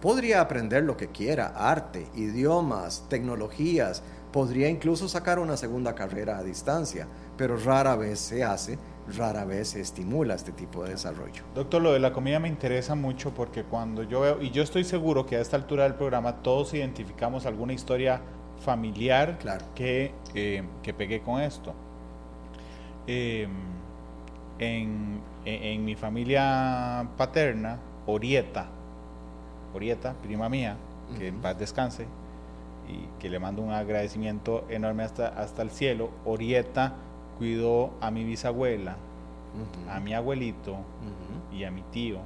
Podría aprender lo que quiera, arte, idiomas, tecnologías, podría incluso sacar una segunda carrera a distancia, pero rara vez se hace, rara vez se estimula este tipo de desarrollo.
Doctor, lo de la comida me interesa mucho porque cuando yo veo, y yo estoy seguro que a esta altura del programa todos identificamos alguna historia familiar que, eh, que pegué con esto. Em, en, en, mi familia paterna, Orieta, Orieta, prima mía, que en paz descanse, y que le mando un agradecimiento enorme hasta, hasta el cielo, Orieta cuidó a mi bisabuela, a mi abuelito y a mi tío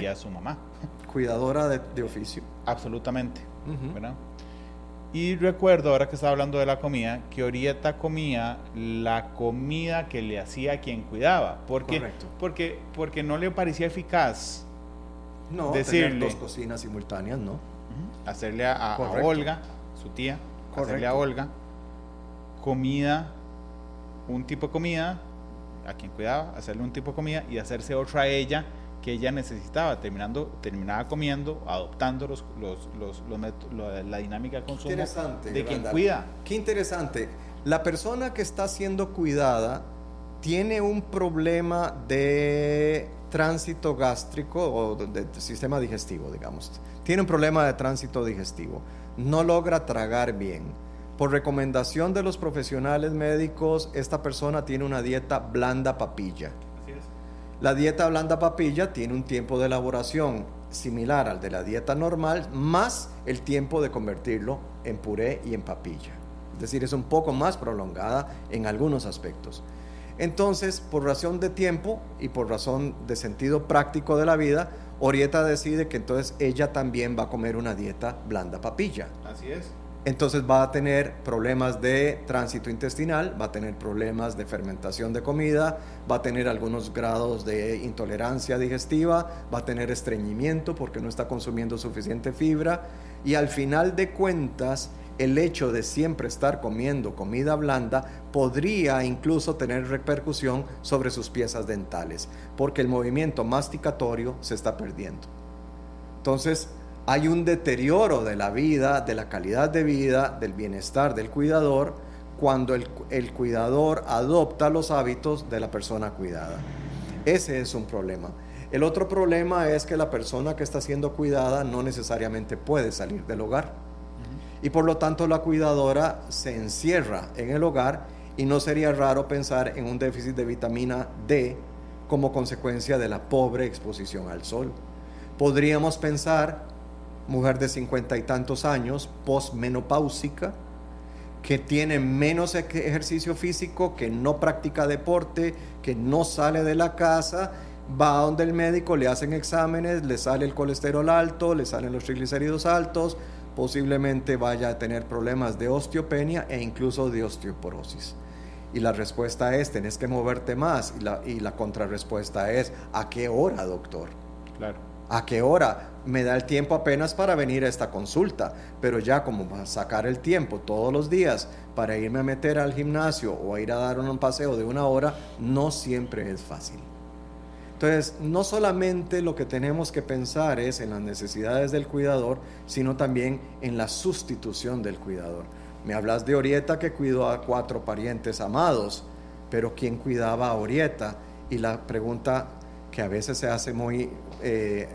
y a su mamá.
Cuidadora de, oficio.
Absolutamente. Y recuerdo, ahora que estaba hablando de la comida, que Orieta comía la comida que le hacía a quien cuidaba. Porque, Correcto. Porque, porque no le parecía eficaz.
No, decirle, dos cocinas simultáneas, ¿no?
hacerle a, Olga, su tía, hacerle a Olga comida, un tipo de comida, a quien cuidaba, hacerle un tipo de comida y hacerse otra a ella que ella necesitaba, terminando, terminaba comiendo, adoptando los, los, la dinámica de consumo de quien cuida.
Qué interesante. La persona que está siendo cuidada tiene un problema de tránsito gástrico o del sistema digestivo, digamos. Tiene un problema de tránsito digestivo. No logra tragar bien. Por recomendación de los profesionales médicos, esta persona tiene una dieta blanda papilla. Así es. La dieta blanda papilla tiene un tiempo de elaboración similar al de la dieta normal, más el tiempo de convertirlo en puré y en papilla. Es decir, es un poco más prolongada en algunos aspectos. Entonces, por razón de tiempo y por razón de sentido práctico de la vida, Orieta decide que entonces ella también va a comer una dieta blanda papilla.
Así es.
Entonces va a tener problemas de tránsito intestinal, va a tener problemas de fermentación de comida, va a tener algunos grados de intolerancia digestiva, va a tener estreñimiento porque no está consumiendo suficiente fibra y al final de cuentas el hecho de siempre estar comiendo comida blanda podría incluso tener repercusión sobre sus piezas dentales, porque el movimiento masticatorio se está perdiendo. Entonces, hay un deterioro de la vida, de la calidad de vida, del bienestar del cuidador, cuando el, el cuidador adopta los hábitos de la persona cuidada. Ese es un problema. El otro problema es que la persona que está siendo cuidada no necesariamente puede salir del hogar y por lo tanto la cuidadora se encierra en el hogar y no sería raro pensar en un déficit de vitamina D como consecuencia de la pobre exposición al sol. Podríamos pensar, mujer de cincuenta y tantos años, posmenopáusica, que tiene menos ejercicio físico, que no practica deporte, que no sale de la casa, va a donde el médico, le hacen exámenes, le sale el colesterol alto, le salen los triglicéridos altos, posiblemente vaya a tener problemas de osteopenia e incluso de osteoporosis. Y la respuesta es, tenés que moverte más. Y la, y la contrarrespuesta es, ¿a qué hora, doctor?
Claro.
¿A qué hora? Me da el tiempo apenas para venir a esta consulta, pero ya como sacar el tiempo todos los días para irme a meter al gimnasio o a ir a dar un paseo de una hora, no siempre es fácil. Entonces, no solamente lo que tenemos que pensar es en las necesidades del cuidador, sino también en la sustitución del cuidador. Me hablas de Orieta que cuidó a cuatro parientes amados, pero ¿quién cuidaba a Orieta? Y la pregunta que a veces se hace muy eh,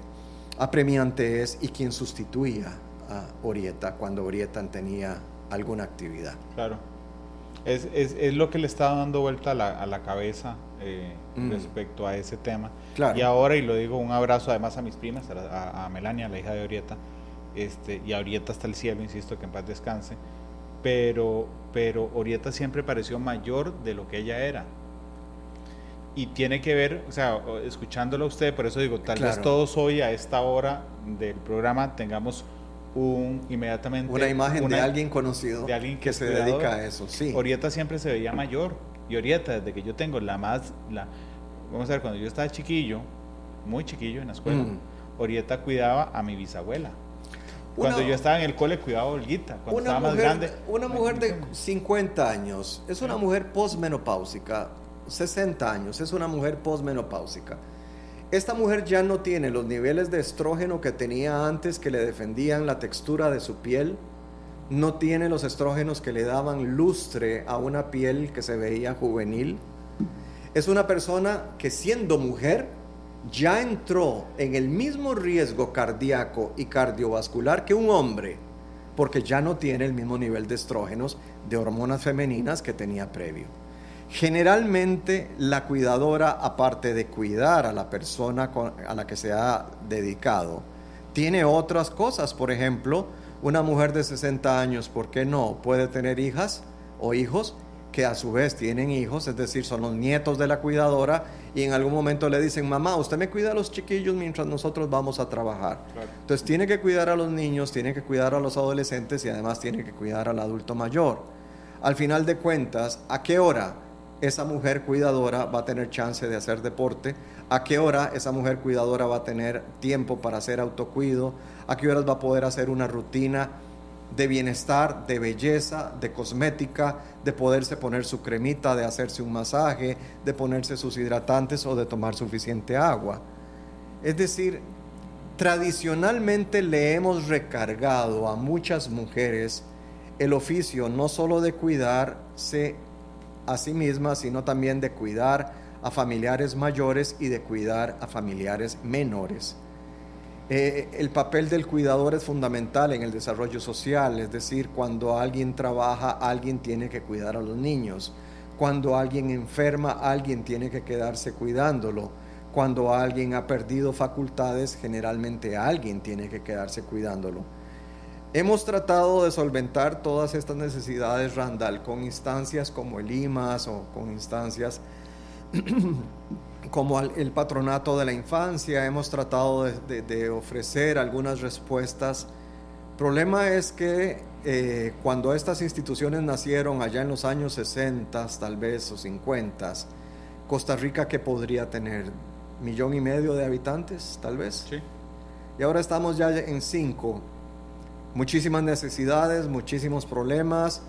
apremiante es ¿y quién sustituía a Orieta cuando Orieta tenía alguna actividad?
Claro. Es, lo que le está dando vuelta a la cabeza eh, mm. respecto a ese tema. Y ahora, y lo digo, un abrazo además a mis primas, a, Melania, la hija de Orieta, este, y a Orieta hasta el cielo, insisto, que en paz descanse, pero, pero Orieta siempre pareció mayor de lo que ella era. Y tiene que ver, o sea, escuchándolo a usted, por eso digo, tal vez todos hoy a esta hora del programa tengamos un inmediatamente
una imagen de alguien conocido
de alguien
que, se dedica a eso sí.
Orieta siempre se veía mayor. Y Orieta, desde que yo tengo la más, la, vamos a ver, cuando yo estaba chiquillo, muy chiquillo en la escuela, mm. Orieta cuidaba a mi bisabuela. Cuando yo estaba en el cole cuidaba a Olguita, cuando estaba más grande.
Una mujer de 50 años es una mujer posmenopáusica, 60 años es una mujer posmenopáusica. Esta mujer ya no tiene los niveles de estrógeno que tenía antes que le defendían la textura de su piel, no tiene los estrógenos que le daban lustre a una piel que se veía juvenil. Es una persona que siendo mujer ya entró en el mismo riesgo cardíaco y cardiovascular que un hombre, porque ya no tiene el mismo nivel de estrógenos, de hormonas femeninas que tenía previo. Generalmente la cuidadora, aparte de cuidar a la persona a la que se ha dedicado, tiene otras cosas, por ejemplo, una mujer de 60 años, ¿por qué no? Puede tener hijas o hijos que a su vez tienen hijos, es decir, son los nietos de la cuidadora y en algún momento le dicen, mamá, usted me cuida a los chiquillos mientras nosotros vamos a trabajar. Entonces tiene que cuidar a los niños, tiene que cuidar a los adolescentes y además tiene que cuidar al adulto mayor. Al final de cuentas, ¿a qué hora esa mujer cuidadora va a tener chance de hacer deporte? ¿A qué hora esa mujer cuidadora va a tener tiempo para hacer autocuido? a qué horas va a poder hacer una rutina de bienestar, de belleza, de cosmética, de poderse poner su cremita, de hacerse un masaje, de ponerse sus hidratantes o de tomar suficiente agua. Es decir, tradicionalmente le hemos recargado a muchas mujeres el oficio no solo de cuidarse a sí mismas, sino también de cuidar a familiares mayores y de cuidar a familiares menores. Eh, el papel del cuidador es fundamental en el desarrollo social, es decir, cuando alguien trabaja, alguien tiene que cuidar a los niños. Cuando alguien enferma, alguien tiene que quedarse cuidándolo. Cuando alguien ha perdido facultades, generalmente alguien tiene que quedarse cuidándolo. Hemos tratado de solventar todas estas necesidades, Randall, con instancias como el IMAS o con instancias <clears throat> como el patronato de la infancia, hemos tratado de, ofrecer algunas respuestas. El problema es que eh, cuando estas instituciones nacieron allá en los años 60, tal vez, o 50, Costa Rica que podría tener millón y medio de habitantes, tal vez. Sí. Y ahora estamos ya en cinco. Muchísimas necesidades, muchísimos problemas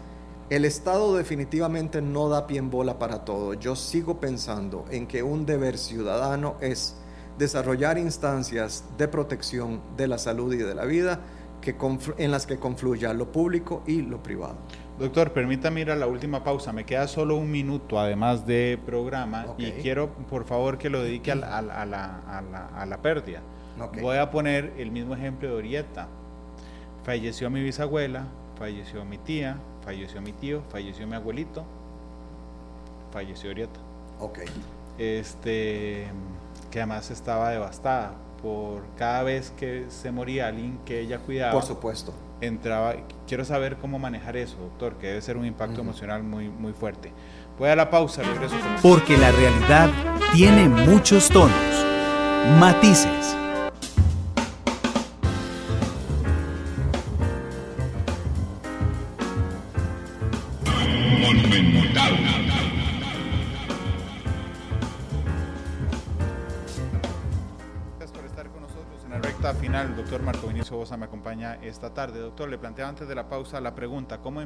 el Estado definitivamente no da pie en bola para todo. Yo sigo pensando en que un deber ciudadano es desarrollar instancias de protección de la salud y de la vida que en las que confluya lo público y lo privado.
Doctor, permítame ir a la última pausa. Me queda solo un minuto, además de programa, y quiero, por favor, que lo dedique a la, pérdida. Voy a poner el mismo ejemplo de Orieta. Falleció mi bisabuela, falleció mi tía, falleció mi tío, falleció mi abuelito, falleció Orieta.
Ok.
Este, que además estaba devastada por cada vez que se moría alguien que ella cuidaba.
Por supuesto.
Entraba, quiero saber cómo manejar eso, doctor, que debe ser un impacto emocional muy, muy fuerte. Voy a la pausa, regreso.
Porque la realidad tiene muchos tonos, matices
doctor Marco Vinicio Bosa me acompaña esta tarde. Doctor, le planteaba antes de la pausa la pregunta, ¿cómo,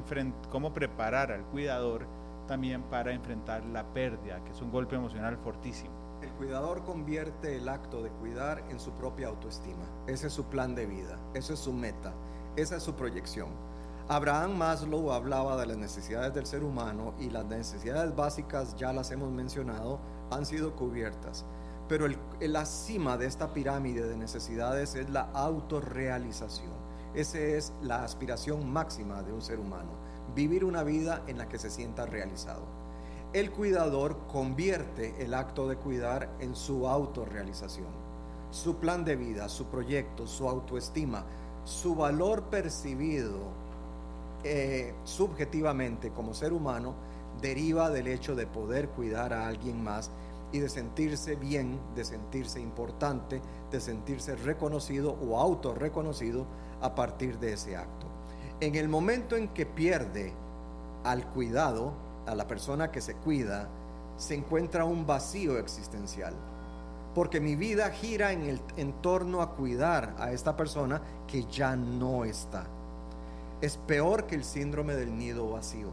cómo preparar al cuidador también para enfrentar la pérdida, que es un golpe emocional fortísimo?
El cuidador convierte el acto de cuidar en su propia autoestima. Ese es su plan de vida, esa es su meta, esa es su proyección. Abraham Maslow hablaba de las necesidades del ser humano y las necesidades básicas, ya las hemos mencionado, han sido cubiertas. Pero la cima de esta pirámide de necesidades es la autorrealización. Esa es la aspiración máxima de un ser humano, vivir una vida en la que se sienta realizado. El cuidador convierte el acto de cuidar en su autorrealización. Su plan de vida, su proyecto, su autoestima, su valor percibido eh, subjetivamente como ser humano deriva del hecho de poder cuidar a alguien más y de sentirse bien, de sentirse importante, de sentirse reconocido o autorreconocido a partir de ese acto. En el momento en que pierde al cuidado, a la persona que se cuida, se encuentra un vacío existencial. Porque mi vida gira en, el, en torno a cuidar a esta persona que ya no está. Es peor que el síndrome del nido vacío.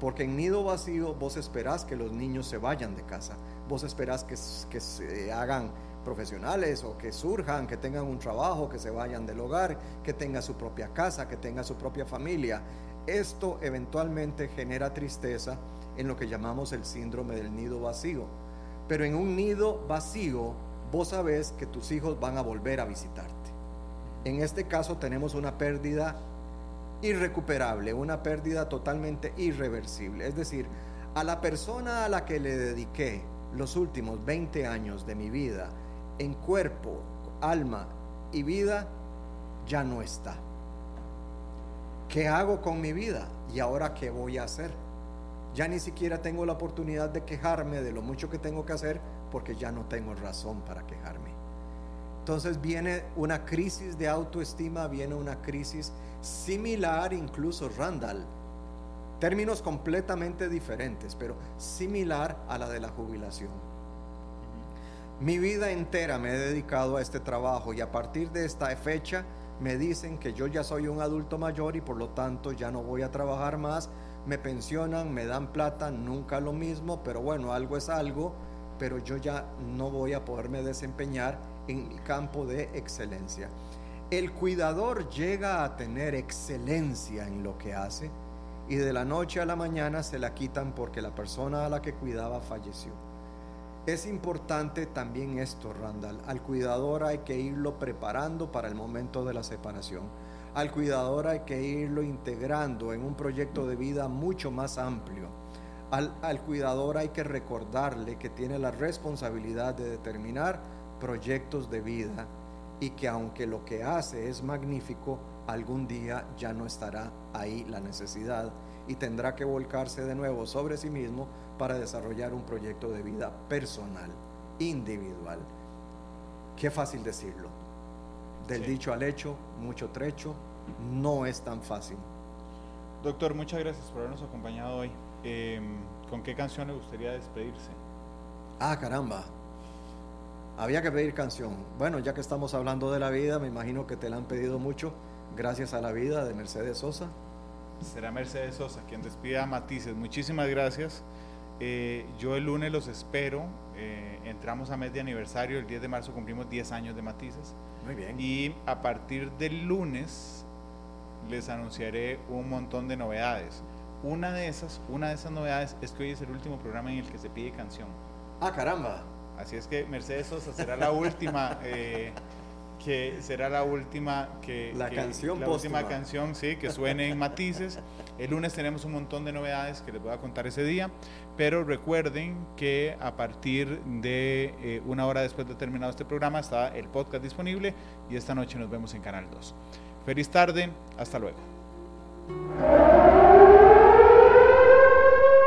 Porque en nido vacío vos esperás que los niños se vayan de casa vos esperás que, que se hagan profesionales o que surjan, que tengan un trabajo, que se vayan del hogar, que tenga su propia casa, que tenga su propia familia. Esto eventualmente genera tristeza en lo que llamamos el síndrome del nido vacío. Pero en un nido vacío, vos sabés que tus hijos van a volver a visitarte. En este caso tenemos una pérdida irrecuperable, una pérdida totalmente irreversible. Es decir, a la persona a la que le dediqué los últimos 20 años de mi vida en cuerpo, alma y vida ya no está. ¿Qué hago con mi vida? ¿Y ahora qué voy a hacer? Ya ni siquiera tengo la oportunidad de quejarme de lo mucho que tengo que hacer porque ya no tengo razón para quejarme. Entonces viene una crisis de autoestima, viene una crisis similar, incluso Randall, Términos completamente diferentes, pero similar a la de la jubilación. Mi vida entera me he dedicado a este trabajo y a partir de esta fecha me dicen que yo ya soy un adulto mayor y por lo tanto ya no voy a trabajar más, me pensionan, me dan plata, nunca lo mismo, pero bueno, algo es algo, pero yo ya no voy a poderme desempeñar en mi campo de excelencia. El cuidador llega a tener excelencia en lo que hace y de la noche a la mañana se la quitan porque la persona a la que cuidaba falleció. Es importante también esto, Randall. Al cuidador hay que irlo preparando para el momento de la separación. Al cuidador hay que irlo integrando en un proyecto de vida mucho más amplio. Al, al, cuidador hay que recordarle que tiene la responsabilidad de determinar proyectos de vida y que aunque lo que hace es magnífico, algún día ya no estará ahí la necesidad y tendrá que volcarse de nuevo sobre sí mismo para desarrollar un proyecto de vida personal, individual. Qué fácil decirlo. Del
Sí.
dicho al hecho, mucho trecho, no es tan fácil.
Doctor, muchas gracias por habernos acompañado hoy. Eh, ¿Con qué canción le gustaría despedirse?
Ah, caramba. Había que pedir canción. Bueno, ya que estamos hablando de la vida, me imagino que te la han pedido mucho. Gracias a la vida de Mercedes Sosa.
Será Mercedes Sosa quien despida a Matices. Muchísimas gracias. Eh, yo el lunes los espero. Eh, entramos a mes de aniversario. El 10 de marzo cumplimos 10 años de Matices.
Muy bien.
Y a partir del lunes les anunciaré un montón de novedades. Una de esas, una de esas novedades es que hoy es el último programa en el que se pide canción.
Ah, caramba.
Así es que Mercedes Sosa será la última, eh, que será la última que
La
que-
canción
la última canción, sí, que suene en matices. El lunes tenemos un montón de novedades que les voy a contar ese día, pero recuerden que a partir de eh, una hora después de terminado este programa está el podcast disponible y esta noche nos vemos en Canal 2. Feliz tarde, hasta luego.